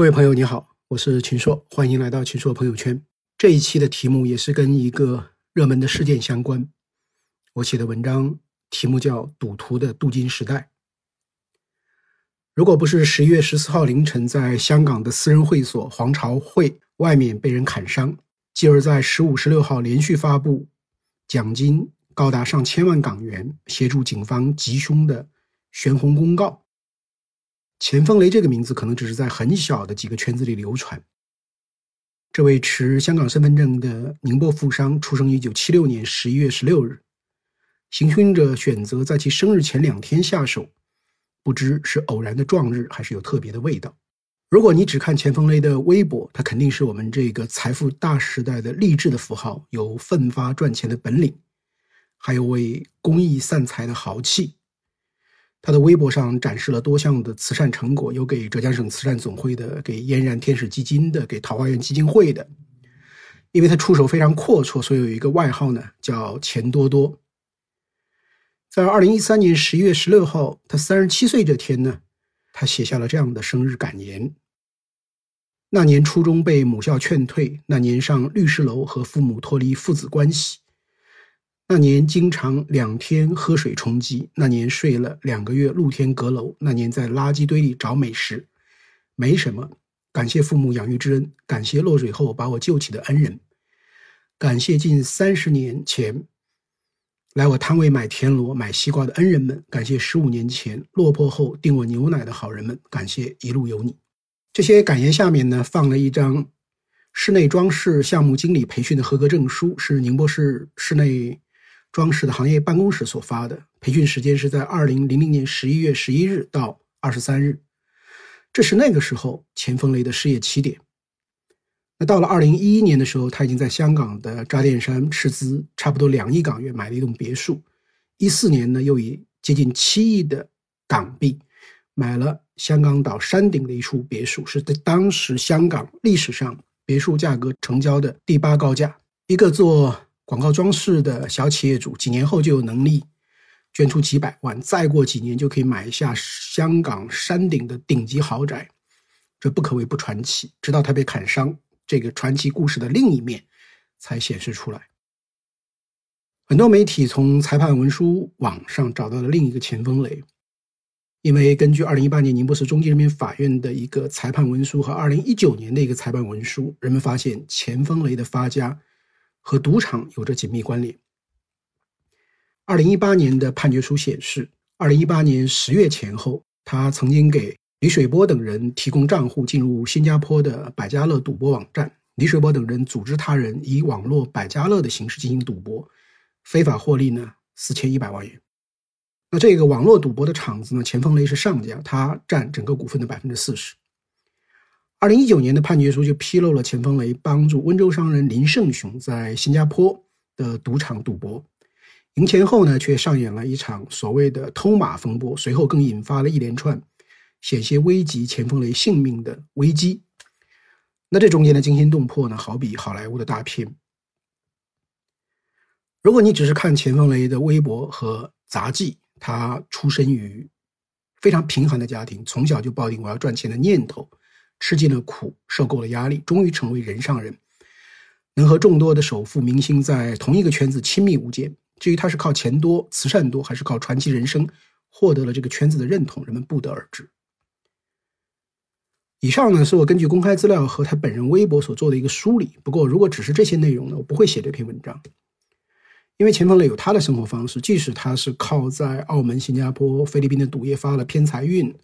各位朋友，你好，我是秦朔，欢迎来到秦朔朋友圈。这一期的题目也是跟一个热门的事件相关。我写的文章题目叫《赌徒的镀金时代》。如果不是十一月十四号凌晨在香港的私人会所皇朝会外面被人砍伤，继而在十五、十六号连续发布奖金高达上千万港元协助警方缉凶的悬红公告。钱凤雷这个名字可能只是在很小的几个圈子里流传。这位持香港身份证的宁波富商出生于一九七六年十一月十六日，行凶者选择在其生日前两天下手，不知是偶然的撞日，还是有特别的味道。如果你只看钱凤雷的微博，他肯定是我们这个财富大时代的励志的符号，有奋发赚钱的本领，还有为公益散财的豪气。他的微博上展示了多项的慈善成果，有给浙江省慈善总会的，给嫣然天使基金的，给桃花源基金会的。因为他出手非常阔绰，所以有一个外号呢，叫钱多多。在二零一三年十一月十六号，他三十七岁这天呢，他写下了这样的生日感言：那年初中被母校劝退，那年上律师楼和父母脱离父子关系。那年经常两天喝水充饥，那年睡了两个月露天阁楼，那年在垃圾堆里找美食，没什么。感谢父母养育之恩，感谢落水后把我救起的恩人，感谢近三十年前来我摊位买田螺、买西瓜的恩人们，感谢十五年前落魄后订我牛奶的好人们，感谢一路有你。这些感言下面呢，放了一张室内装饰项目经理培训的合格证书，是宁波市室内。装饰的行业办公室所发的培训时间是在二零零零年十一月十一日到二十三日，这是那个时候钱凤雷的事业起点。那到了二零一一年的时候，他已经在香港的渣甸山斥资差不多两亿港元买了一栋别墅。一四年呢，又以接近七亿的港币买了香港岛山顶的一处别墅，是在当时香港历史上别墅价格成交的第八高价。一个做。广告装饰的小企业主，几年后就有能力捐出几百万，再过几年就可以买下香港山顶的顶级豪宅，这不可谓不传奇。直到他被砍伤，这个传奇故事的另一面才显示出来。很多媒体从裁判文书网上找到了另一个钱峰雷，因为根据二零一八年宁波市中级人民法院的一个裁判文书和二零一九年的一个裁判文书，人们发现钱峰雷的发家。和赌场有着紧密关联。二零一八年的判决书显示，二零一八年十月前后，他曾经给李水波等人提供账户进入新加坡的百家乐赌博网站。李水波等人组织他人以网络百家乐的形式进行赌博，非法获利呢四千一百万元。那这个网络赌博的场子呢，钱凤雷是上家，他占整个股份的百分之四十。二零一九年的判决书就披露了钱凤雷帮助温州商人林胜雄在新加坡的赌场赌博，赢钱后呢，却上演了一场所谓的偷马风波，随后更引发了一连串险些危及钱凤雷性命的危机。那这中间的惊心动魄呢，好比好莱坞的大片。如果你只是看钱凤雷的微博和杂技，他出身于非常贫寒的家庭，从小就抱定我要赚钱的念头。吃尽了苦，受够了压力，终于成为人上人，能和众多的首富明星在同一个圈子亲密无间。至于他是靠钱多、慈善多，还是靠传奇人生获得了这个圈子的认同，人们不得而知。以上呢，是我根据公开资料和他本人微博所做的一个梳理。不过，如果只是这些内容呢，我不会写这篇文章。因为钱凤雷有他的生活方式，即使他是靠在澳门、新加坡、菲律宾的赌业发了偏财运，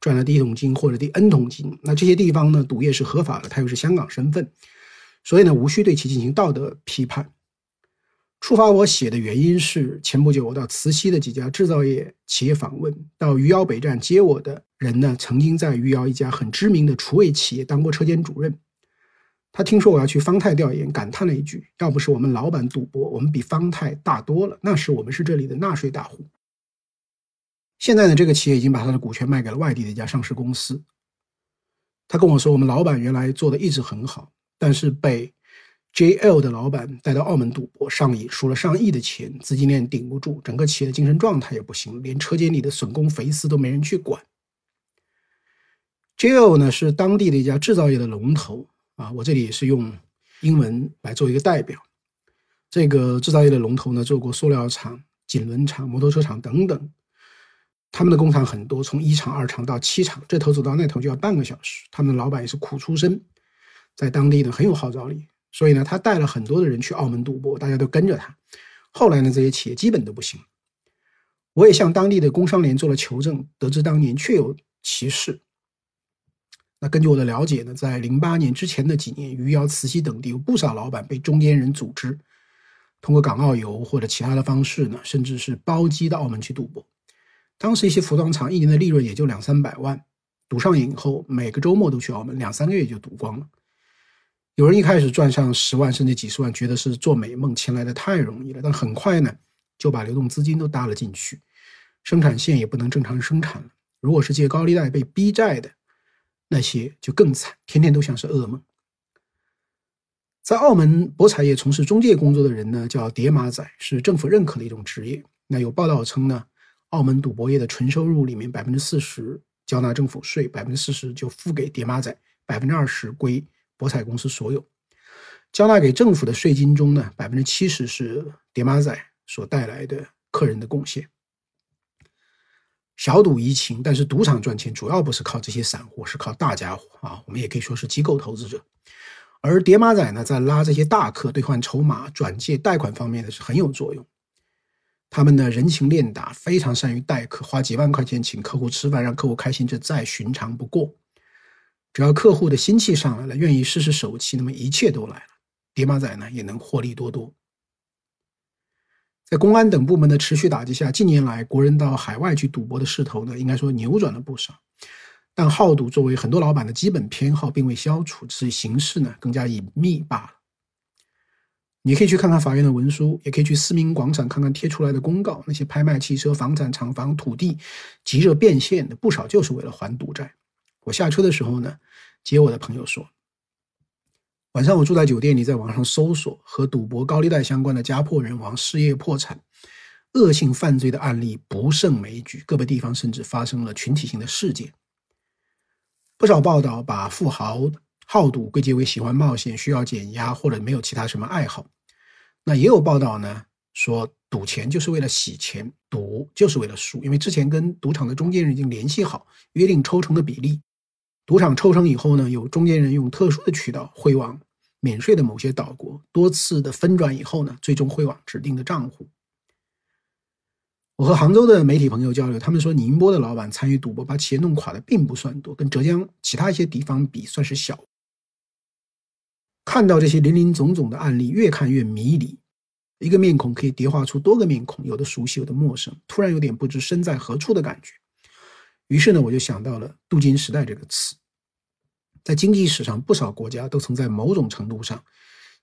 赚了第一桶金或者第 N 桶金，那这些地方呢，赌业是合法的，他又是香港身份，所以呢，无需对其进行道德批判。触发我写的原因是，前不久我到慈溪的几家制造业企业访问，到余姚北站接我的人呢，曾经在余姚一家很知名的厨卫企业当过车间主任。他听说我要去方太调研，感叹了一句：“要不是我们老板赌博，我们比方太大多了。那时我们是这里的纳税大户。现在呢，这个企业已经把他的股权卖给了外地的一家上市公司。”他跟我说：“我们老板原来做的一直很好，但是被 JL 的老板带到澳门赌博上瘾，输了上亿的钱，资金链顶不住，整个企业的精神状态也不行，连车间里的损工肥私都没人去管。” JL 呢是当地的一家制造业的龙头啊，我这里也是用英文来做一个代表。这个制造业的龙头呢，做过塑料厂、锦轮厂、摩托车厂等等。他们的工厂很多，从一厂、二厂到七厂，这头走到那头就要半个小时。他们的老板也是苦出身，在当地呢很有号召力，所以呢他带了很多的人去澳门赌博，大家都跟着他。后来呢这些企业基本都不行。我也向当地的工商联做了求证，得知当年确有其事。那根据我的了解呢，在零八年之前的几年，余姚、慈溪等地有不少老板被中间人组织，通过港澳游或者其他的方式呢，甚至是包机到澳门去赌博。当时一些服装厂一年的利润也就两三百万，赌上瘾后，每个周末都去澳门，两三个月就赌光了。有人一开始赚上十万甚至几十万，觉得是做美梦，钱来的太容易了，但很快呢，就把流动资金都搭了进去，生产线也不能正常生产了。如果是借高利贷被逼债的，那些就更惨，天天都像是噩梦。在澳门博彩业从事中介工作的人呢，叫叠马仔，是政府认可的一种职业。那有报道称呢，澳门赌博业的纯收入里面百分之四十交纳政府税，百分之四十就付给叠马仔，百分之二十归博彩公司所有。交纳给政府的税金中呢，百分之七十是叠马仔所带来的客人的贡献。小赌怡情，但是赌场赚钱主要不是靠这些散户，是靠大家伙啊。我们也可以说是机构投资者。而叠马仔呢，在拉这些大客兑换筹码、转借贷款方面呢是很有作用。他们的人情练达，非常善于待客，花几万块钱请客户吃饭，让客户开心，这再寻常不过。只要客户的心气上来了，愿意试试手气，那么一切都来了。叠马仔呢，也能获利多多。在公安等部门的持续打击下，近年来国人到海外去赌博的势头呢，应该说扭转了不少。但好赌作为很多老板的基本偏好，并未消除，只是形式呢更加隐秘罢了。你可以去看看法院的文书，也可以去思明广场看看贴出来的公告。那些拍卖汽车、房产、厂房、土地，急着变现的不少，就是为了还赌债。我下车的时候呢，接我的朋友说。晚上我住在酒店里，在网上搜索和赌博、高利贷相关的家破人亡、失业破产、恶性犯罪的案例不胜枚举，各个地方甚至发生了群体性的事件。不少报道把富豪好赌归结为喜欢冒险、需要减压或者没有其他什么爱好。那也有报道呢，说赌钱就是为了洗钱，赌就是为了输，因为之前跟赌场的中间人已经联系好，约定抽成的比例。赌场抽成以后呢，有中间人用特殊的渠道汇往免税的某些岛国，多次的分转以后呢，最终汇往指定的账户。我和杭州的媒体朋友交流，他们说宁波的老板参与赌博把企业弄垮的并不算多，跟浙江其他一些地方比算是小。看到这些林林总总的案例，越看越迷离，一个面孔可以叠画出多个面孔，有的熟悉，有的陌生，突然有点不知身在何处的感觉。于是呢，我就想到了“镀金时代”这个词。在经济史上，不少国家都曾在某种程度上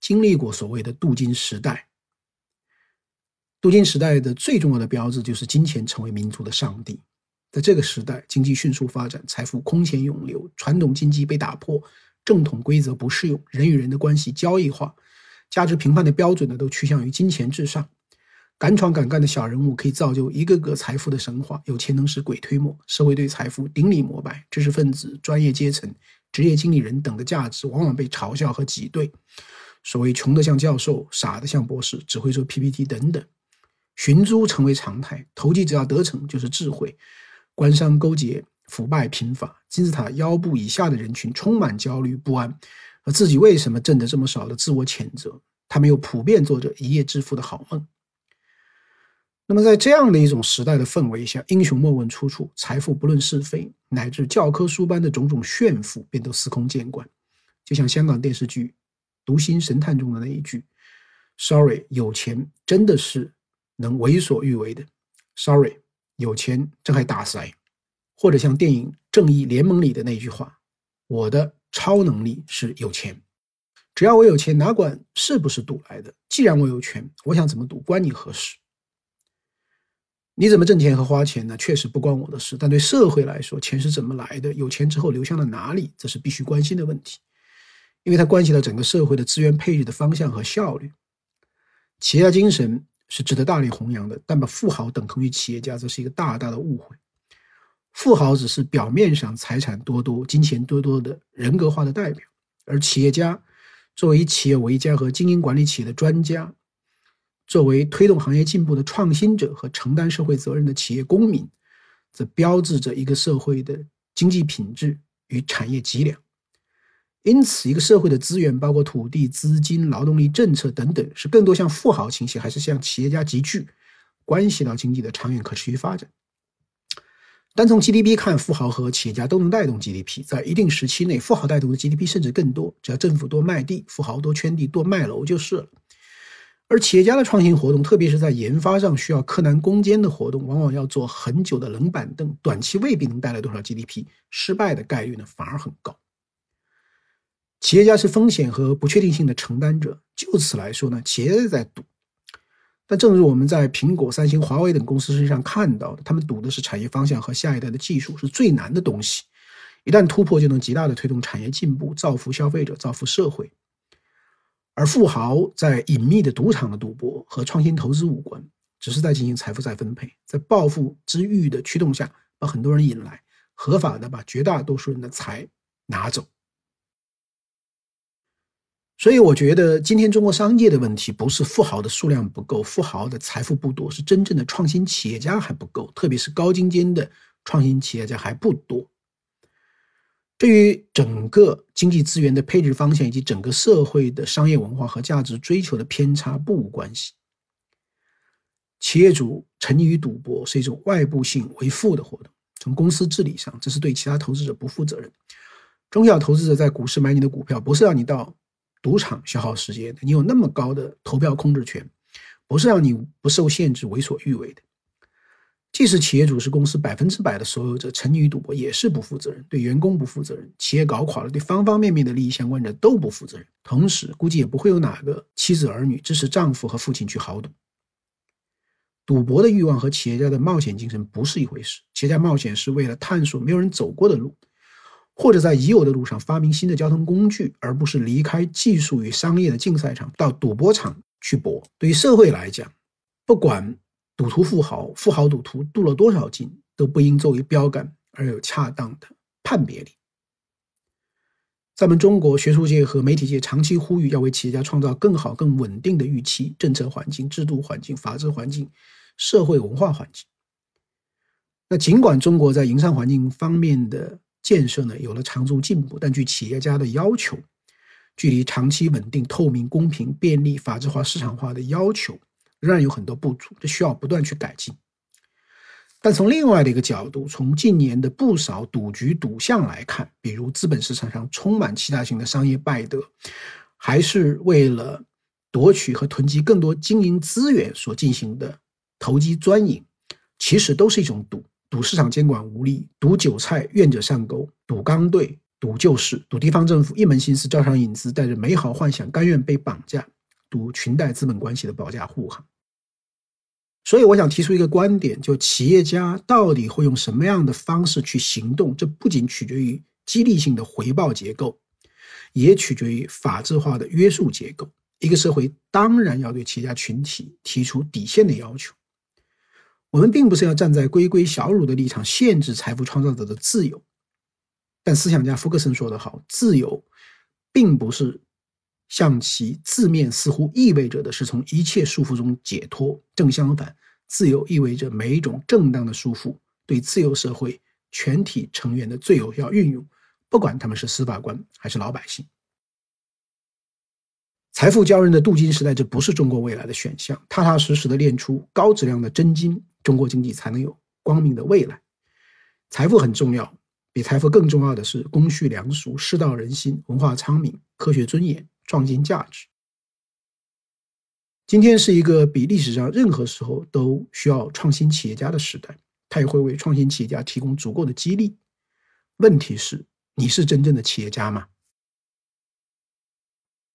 经历过所谓的“镀金时代”。镀金时代的最重要的标志就是金钱成为民族的上帝。在这个时代，经济迅速发展，财富空前涌流，传统经济被打破，正统规则不适用，人与人的关系交易化，价值评判的标准呢都趋向于金钱至上。敢闯敢干的小人物可以造就一个个财富的神话，有钱能使鬼推磨，社会对财富顶礼膜拜，知识分子、专业阶层。职业经理人等的价值往往被嘲笑和挤兑，所谓穷的像教授，傻的像博士，只会做 PPT 等等，寻租成为常态。投机只要得逞就是智慧，官商勾结，腐败频发，金字塔腰部以下的人群充满焦虑不安，而自己为什么挣得这么少的自我谴责，他们又普遍做着一夜致富的好梦。那么，在这样的一种时代的氛围下，英雄莫问出处，财富不论是非，乃至教科书般的种种炫富，便都司空见惯。就像香港电视剧《读心神探》中的那一句：“Sorry，有钱真的是能为所欲为的。”Sorry，有钱这还打塞。或者像电影《正义联盟》里的那句话：“我的超能力是有钱，只要我有钱，哪管是不是赌来的？既然我有权，我想怎么赌，关你何事？”你怎么挣钱和花钱呢？确实不关我的事。但对社会来说，钱是怎么来的？有钱之后流向了哪里？这是必须关心的问题，因为它关系到整个社会的资源配置的方向和效率。企业家精神是值得大力弘扬的，但把富豪等同于企业家，这是一个大大的误会。富豪只是表面上财产多多、金钱多多的人格化的代表，而企业家作为企业为家和经营管理企业的专家，作为推动行业进步的创新者和承担社会责任的企业公民，则标志着一个社会的经济品质与产业脊梁。因此，一个社会的资源，包括土地、资金、劳动力政策等等，是更多向富豪倾斜，还是向企业家集聚，关系到经济的长远可持续发展。单从 GDP 看，富豪和企业家都能带动 GDP。在一定时期内，富豪带动的 GDP 甚至更多。只要政府多卖地，富豪多圈地、多卖楼就是了。而企业家的创新活动，特别是在研发上需要柯南攻坚的活动，往往要做很久的冷板凳，短期未必能带来多少 GDP，失败的概率呢反而很高。企业家是风险和不确定性的承担者，就此来说呢，企业家在赌。但正如我们在苹果、三星、华为等公司身上看到的，他们赌的是产业方向和下一代的技术，是最难的东西。一旦突破，就能极大的推动产业进步，造福消费者，造福社会。而富豪在隐秘的赌场的赌博和创新投资无关，只是在进行财富再分配，在暴富之欲的驱动下，把很多人引来，合法的把绝大多数人的财拿走。所以我觉得，今天中国商界的问题不是富豪的数量不够，富豪的财富不多，是真正的创新企业家还不够，特别是高精尖的创新企业家还不多。对于整个经济资源的配置方向以及整个社会的商业文化和价值追求的偏差不无关系。企业主沉溺于赌博是一种外部性为负的活动，从公司治理上，这是对其他投资者不负责任。中小投资者在股市买你的股票，不是让你到。赌场消耗时间的，你有那么高的投票控制权，不是让你不受限制为所欲为的。即使企业主是公司百分之百的所有者，沉溺于赌博也是不负责任，对员工不负责任，企业搞垮了，对方方面面的利益相关者都不负责任。同时，估计也不会有哪个妻子儿女支持丈夫和父亲去豪赌。赌博的欲望和企业家的冒险精神不是一回事。企业家冒险是为了探索没有人走过的路。或者在已有的路上发明新的交通工具，而不是离开技术与商业的竞赛场到赌博场去搏。对于社会来讲，不管赌徒富豪、富豪赌徒镀了多少金，都不应作为标杆而有恰当的判别力。在我们中国学术界和媒体界长期呼吁要为企业家创造更好、更稳定的预期、政策环境、制度环境、法治环境、社会文化环境。那尽管中国在营商环境方面的，建设呢有了长足进步，但据企业家的要求，距离长期稳定、透明、公平、便利、法治化、市场化的要求仍然有很多不足，这需要不断去改进。但从另外的一个角度，从近年的不少赌局赌项来看，比如资本市场上充满欺诈性的商业败德，还是为了夺取和囤积更多经营资源所进行的投机钻营，其实都是一种赌。赌市场监管无力，赌韭菜愿者上钩，赌刚兑，赌救市，赌地方政府一门心思招商引资，带着美好幻想，甘愿被绑架，赌裙带资本关系的保驾护航。所以，我想提出一个观点：就企业家到底会用什么样的方式去行动？这不仅取决于激励性的回报结构，也取决于法治化的约束结构。一个社会当然要对企业家群体提出底线的要求。我们并不是要站在龟龟小乳的立场限制财富创造者的自由，但思想家福克森说得好，自由并不是像其字面似乎意味着的是从一切束缚中解脱。正相反，自由意味着每一种正当的束缚对自由社会全体成员的最有效运用，不管他们是司法官还是老百姓。财富骄人的镀金时代，这不是中国未来的选项。踏踏实实的炼出高质量的真金。中国经济才能有光明的未来。财富很重要，比财富更重要的是公序良俗、世道人心、文化昌明、科学尊严、创新价值。今天是一个比历史上任何时候都需要创新企业家的时代，它也会为创新企业家提供足够的激励。问题是，你是真正的企业家吗？